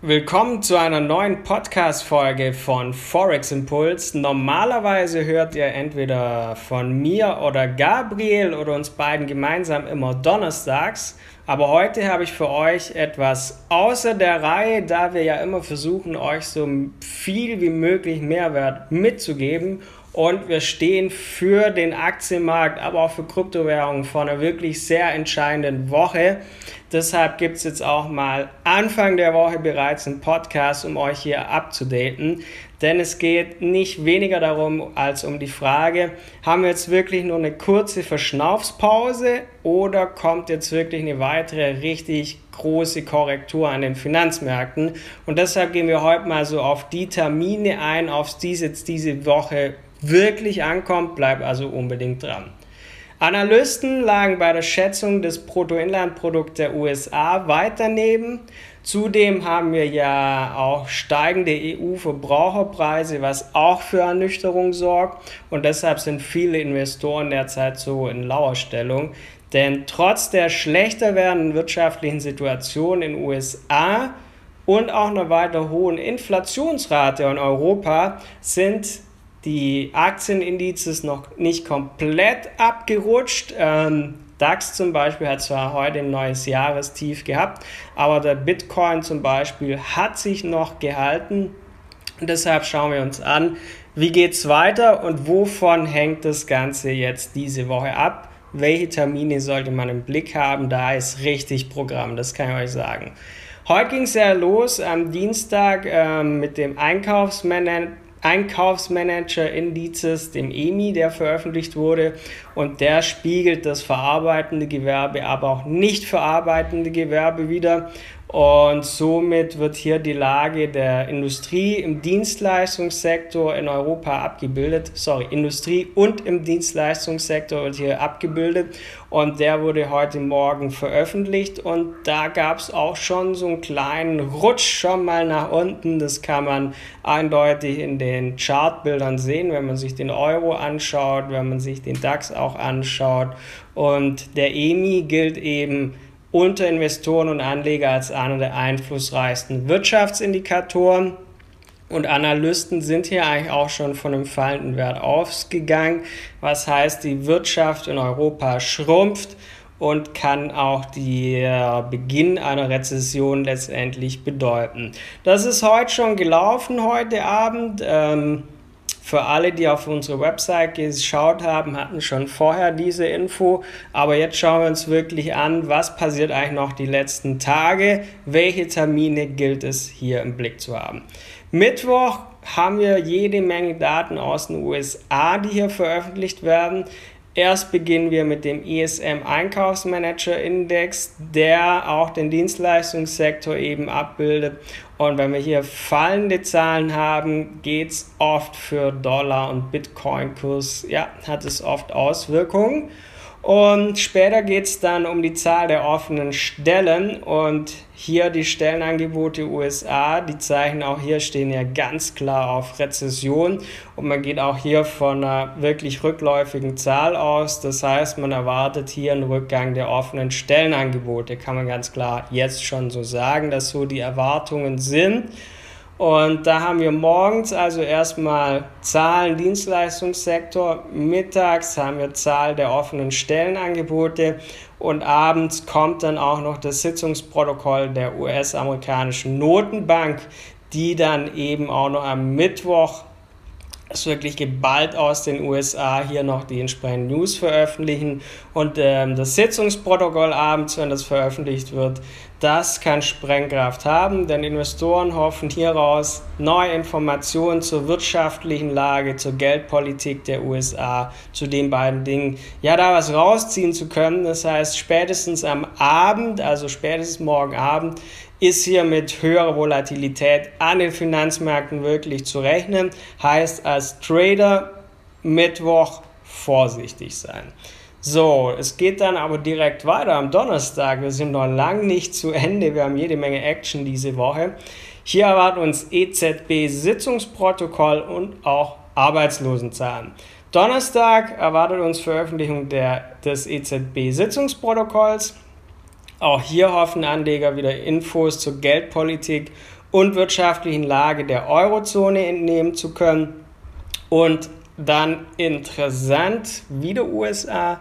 Willkommen zu einer neuen Podcast-Folge von Forex Impuls. Normalerweise hört ihr entweder von mir oder Gabriel oder uns beiden gemeinsam immer donnerstags. Aber heute habe ich für euch etwas außer der Reihe, da wir ja immer versuchen, euch so viel wie möglich Mehrwert mitzugeben. Und wir stehen für den Aktienmarkt, aber auch für Kryptowährungen vor einer wirklich sehr entscheidenden Woche. Deshalb gibt es jetzt auch mal Anfang der Woche bereits einen Podcast, um euch hier abzudaten. Denn es geht nicht weniger darum als um die Frage, haben wir jetzt wirklich nur eine kurze Verschnaufspause oder kommt jetzt wirklich eine weitere richtig große Korrektur an den Finanzmärkten? Und deshalb gehen wir heute mal so auf die Termine ein, auf die es jetzt diese Woche wirklich ankommt. Bleibt also unbedingt dran. Analysten lagen bei der Schätzung des Bruttoinlandprodukts der USA weit daneben. Zudem haben wir ja auch steigende EU-Verbraucherpreise, was auch für Ernüchterung sorgt. Und deshalb sind viele Investoren derzeit so in Lauerstellung. Denn trotz der schlechter werdenden wirtschaftlichen Situation in den USA und auch einer weiter hohen Inflationsrate in Europa sind die Aktienindizes noch nicht komplett abgerutscht. Ähm, DAX zum Beispiel hat zwar heute ein neues Jahrestief gehabt, aber der Bitcoin zum Beispiel hat sich noch gehalten. Und deshalb schauen wir uns an, wie geht es weiter und wovon hängt das Ganze jetzt diese Woche ab? Welche Termine sollte man im Blick haben? Da ist richtig Programm, das kann ich euch sagen. Heute ging es ja los am Dienstag ähm, mit dem Einkaufsmanagement Einkaufsmanager-Indizes, dem EMI, der veröffentlicht wurde. Und der spiegelt das verarbeitende Gewerbe, aber auch nicht verarbeitende Gewerbe wieder. Und somit wird hier die Lage der Industrie im Dienstleistungssektor in Europa abgebildet. Sorry, Industrie und im Dienstleistungssektor wird hier abgebildet. Und der wurde heute Morgen veröffentlicht. Und da gab es auch schon so einen kleinen Rutsch schon mal nach unten. Das kann man eindeutig in den Chartbildern sehen, wenn man sich den Euro anschaut, wenn man sich den DAX auch anschaut. Und der EMI gilt eben unter Investoren und Anleger als einer der einflussreichsten Wirtschaftsindikatoren. Und Analysten sind hier eigentlich auch schon von einem fallenden Wert ausgegangen, was heißt, die Wirtschaft in Europa schrumpft und kann auch der Beginn einer Rezession letztendlich bedeuten. Das ist heute schon gelaufen, heute Abend. Ähm, für alle, die auf unsere Website geschaut haben, hatten schon vorher diese Info. Aber jetzt schauen wir uns wirklich an, was passiert eigentlich noch die letzten Tage. Welche Termine gilt es hier im Blick zu haben. Mittwoch haben wir jede Menge Daten aus den USA, die hier veröffentlicht werden. Erst beginnen wir mit dem ESM Einkaufsmanager Index, der auch den Dienstleistungssektor eben abbildet. Und wenn wir hier fallende Zahlen haben, geht es oft für Dollar und Bitcoin-Kurs, ja, hat es oft Auswirkungen. Und später geht es dann um die Zahl der offenen Stellen und hier die Stellenangebote USA, die Zeichen auch hier stehen ja ganz klar auf Rezession und man geht auch hier von einer wirklich rückläufigen Zahl aus. Das heißt, man erwartet hier einen Rückgang der offenen Stellenangebote, kann man ganz klar jetzt schon so sagen, dass so die Erwartungen sind. Und da haben wir morgens also erstmal Zahlen Dienstleistungssektor, mittags haben wir Zahl der offenen Stellenangebote. Und abends kommt dann auch noch das Sitzungsprotokoll der US-amerikanischen Notenbank, die dann eben auch noch am Mittwoch ist wirklich geballt aus den USA hier noch die entsprechenden News veröffentlichen. Und ähm, das Sitzungsprotokoll abends, wenn das veröffentlicht wird, das kann Sprengkraft haben, denn Investoren hoffen hieraus neue Informationen zur wirtschaftlichen Lage, zur Geldpolitik der USA, zu den beiden Dingen, ja, da was rausziehen zu können. Das heißt, spätestens am Abend, also spätestens morgen Abend, ist hier mit höherer Volatilität an den Finanzmärkten wirklich zu rechnen. Heißt als Trader Mittwoch vorsichtig sein. So, es geht dann aber direkt weiter am Donnerstag. Wir sind noch lang nicht zu Ende. Wir haben jede Menge Action diese Woche. Hier erwartet uns EZB-Sitzungsprotokoll und auch Arbeitslosenzahlen. Donnerstag erwartet uns Veröffentlichung der, des EZB-Sitzungsprotokolls. Auch hier hoffen Anleger wieder Infos zur Geldpolitik und wirtschaftlichen Lage der Eurozone entnehmen zu können. Und dann interessant, wieder USA.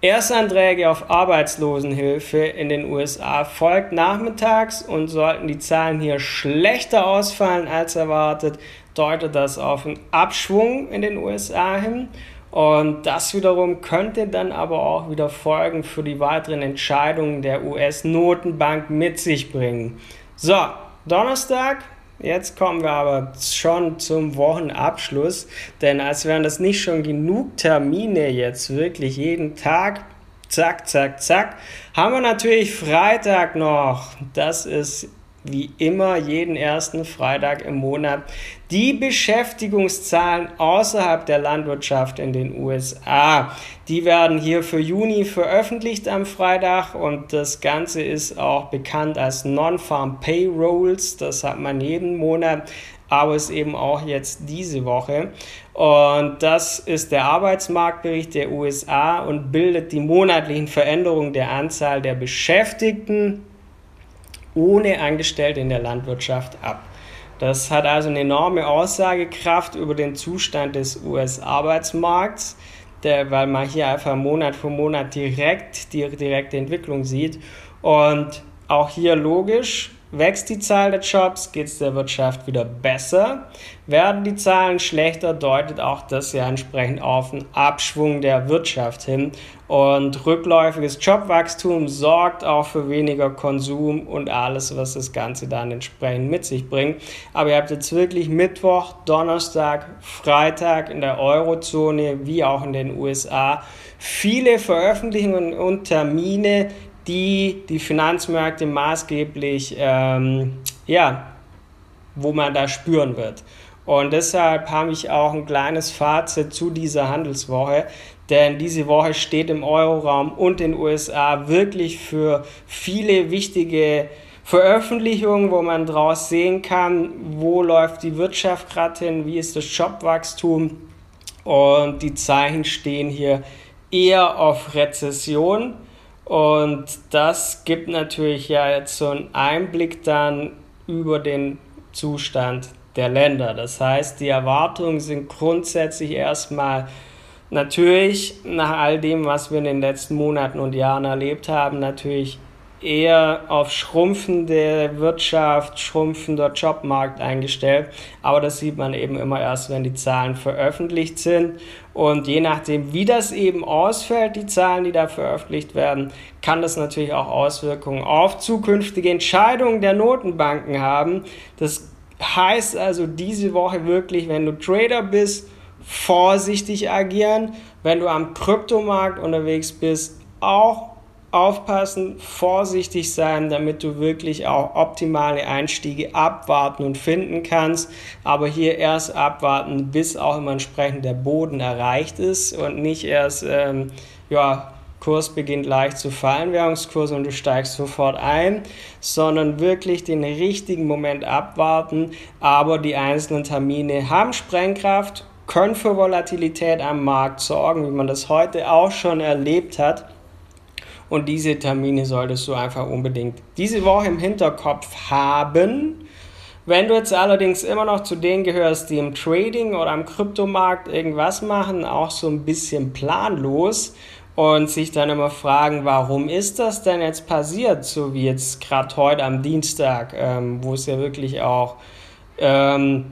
Erstanträge auf Arbeitslosenhilfe in den USA folgt nachmittags und sollten die Zahlen hier schlechter ausfallen als erwartet, deutet das auf einen Abschwung in den USA hin. Und das wiederum könnte dann aber auch wieder Folgen für die weiteren Entscheidungen der US-Notenbank mit sich bringen. So, Donnerstag, Jetzt kommen wir aber schon zum Wochenabschluss, denn als wären das nicht schon genug Termine jetzt wirklich jeden Tag, zack, zack, zack, haben wir natürlich Freitag noch. Das ist wie immer jeden ersten Freitag im Monat die Beschäftigungszahlen außerhalb der Landwirtschaft in den USA. Die werden hier für Juni veröffentlicht am Freitag und das Ganze ist auch bekannt als Non-Farm Payrolls. Das hat man jeden Monat, aber ist eben auch jetzt diese Woche. Und das ist der Arbeitsmarktbericht der USA und bildet die monatlichen Veränderungen der Anzahl der Beschäftigten ohne Angestellte in der Landwirtschaft ab. Das hat also eine enorme Aussagekraft über den Zustand des US-Arbeitsmarkts, weil man hier einfach Monat für Monat direkt die direkte Entwicklung sieht. Und auch hier logisch, Wächst die Zahl der Jobs, geht es der Wirtschaft wieder besser. Werden die Zahlen schlechter, deutet auch das ja entsprechend auf einen Abschwung der Wirtschaft hin. Und rückläufiges Jobwachstum sorgt auch für weniger Konsum und alles, was das Ganze dann entsprechend mit sich bringt. Aber ihr habt jetzt wirklich Mittwoch, Donnerstag, Freitag in der Eurozone wie auch in den USA viele Veröffentlichungen und Termine, die die Finanzmärkte maßgeblich, ähm, ja, wo man da spüren wird. Und deshalb habe ich auch ein kleines Fazit zu dieser Handelswoche, denn diese Woche steht im Euroraum und in den USA wirklich für viele wichtige Veröffentlichungen, wo man daraus sehen kann, wo läuft die Wirtschaft gerade hin, wie ist das Jobwachstum und die Zeichen stehen hier eher auf Rezession und das gibt natürlich ja jetzt so einen Einblick dann über den Zustand der Länder. Das heißt, die Erwartungen sind grundsätzlich erstmal natürlich nach all dem, was wir in den letzten Monaten und Jahren erlebt haben, natürlich eher auf schrumpfende Wirtschaft, schrumpfender Jobmarkt eingestellt. Aber das sieht man eben immer erst, wenn die Zahlen veröffentlicht sind. Und je nachdem, wie das eben ausfällt, die Zahlen, die da veröffentlicht werden, kann das natürlich auch Auswirkungen auf zukünftige Entscheidungen der Notenbanken haben. Das heißt also diese Woche wirklich, wenn du Trader bist, vorsichtig agieren. Wenn du am Kryptomarkt unterwegs bist, auch aufpassen, vorsichtig sein, damit du wirklich auch optimale Einstiege abwarten und finden kannst. Aber hier erst abwarten, bis auch immer entsprechend der Boden erreicht ist und nicht erst, ähm, ja, Kurs beginnt leicht zu fallen, Währungskurs und du steigst sofort ein, sondern wirklich den richtigen Moment abwarten. Aber die einzelnen Termine haben Sprengkraft, können für Volatilität am Markt sorgen, wie man das heute auch schon erlebt hat. Und diese Termine solltest du einfach unbedingt diese Woche im Hinterkopf haben. Wenn du jetzt allerdings immer noch zu denen gehörst, die im Trading oder am Kryptomarkt irgendwas machen, auch so ein bisschen planlos und sich dann immer fragen, warum ist das denn jetzt passiert, so wie jetzt gerade heute am Dienstag, ähm, wo es ja wirklich auch, ähm,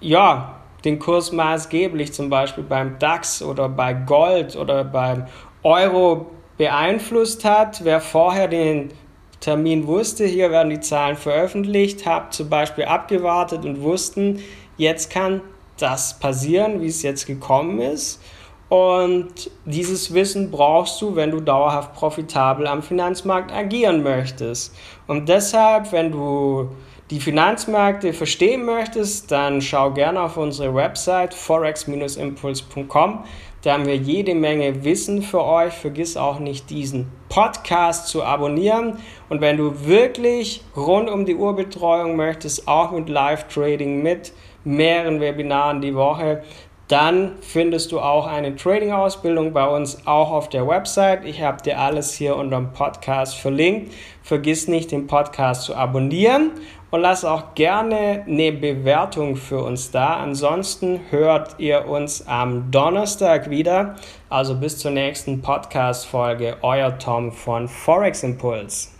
ja, den Kurs maßgeblich zum Beispiel beim DAX oder bei Gold oder beim Euro beeinflusst hat. Wer vorher den Termin wusste, hier werden die Zahlen veröffentlicht, hat zum Beispiel abgewartet und wussten, jetzt kann das passieren, wie es jetzt gekommen ist. Und dieses Wissen brauchst du, wenn du dauerhaft profitabel am Finanzmarkt agieren möchtest. Und deshalb, wenn du die Finanzmärkte verstehen möchtest, dann schau gerne auf unsere Website forex-impuls.com. Da haben wir jede Menge Wissen für euch. Vergiss auch nicht, diesen Podcast zu abonnieren. Und wenn du wirklich rund um die Uhr Betreuung möchtest, auch mit Live-Trading, mit mehreren Webinaren die Woche, dann findest du auch eine Trading-Ausbildung bei uns auch auf der Website. Ich habe dir alles hier unter dem Podcast verlinkt. Vergiss nicht, den Podcast zu abonnieren und lasst auch gerne eine Bewertung für uns da. Ansonsten hört ihr uns am Donnerstag wieder. Also bis zur nächsten Podcast-Folge. Euer Tom von Forex Impulse.